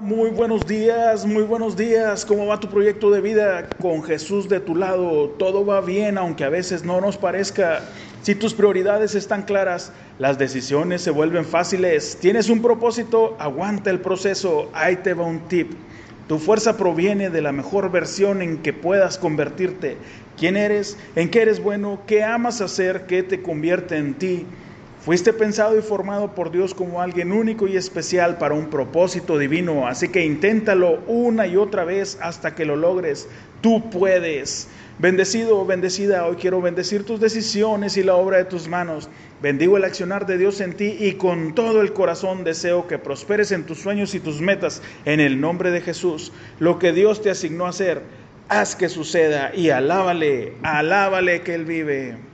Muy buenos días, muy buenos días. ¿Cómo va tu proyecto de vida con Jesús de tu lado? Todo va bien, aunque a veces no nos parezca. Si tus prioridades están claras, las decisiones se vuelven fáciles. Tienes un propósito, aguanta el proceso. Ahí te va un tip. Tu fuerza proviene de la mejor versión en que puedas convertirte. ¿Quién eres? ¿En qué eres bueno? ¿Qué amas hacer? ¿Qué te convierte en ti? Fuiste pensado y formado por Dios como alguien único y especial para un propósito divino, así que inténtalo una y otra vez hasta que lo logres. Tú puedes. Bendecido o bendecida, hoy quiero bendecir tus decisiones y la obra de tus manos. Bendigo el accionar de Dios en ti y con todo el corazón deseo que prosperes en tus sueños y tus metas en el nombre de Jesús. Lo que Dios te asignó hacer, haz que suceda y alábale, alábale que Él vive.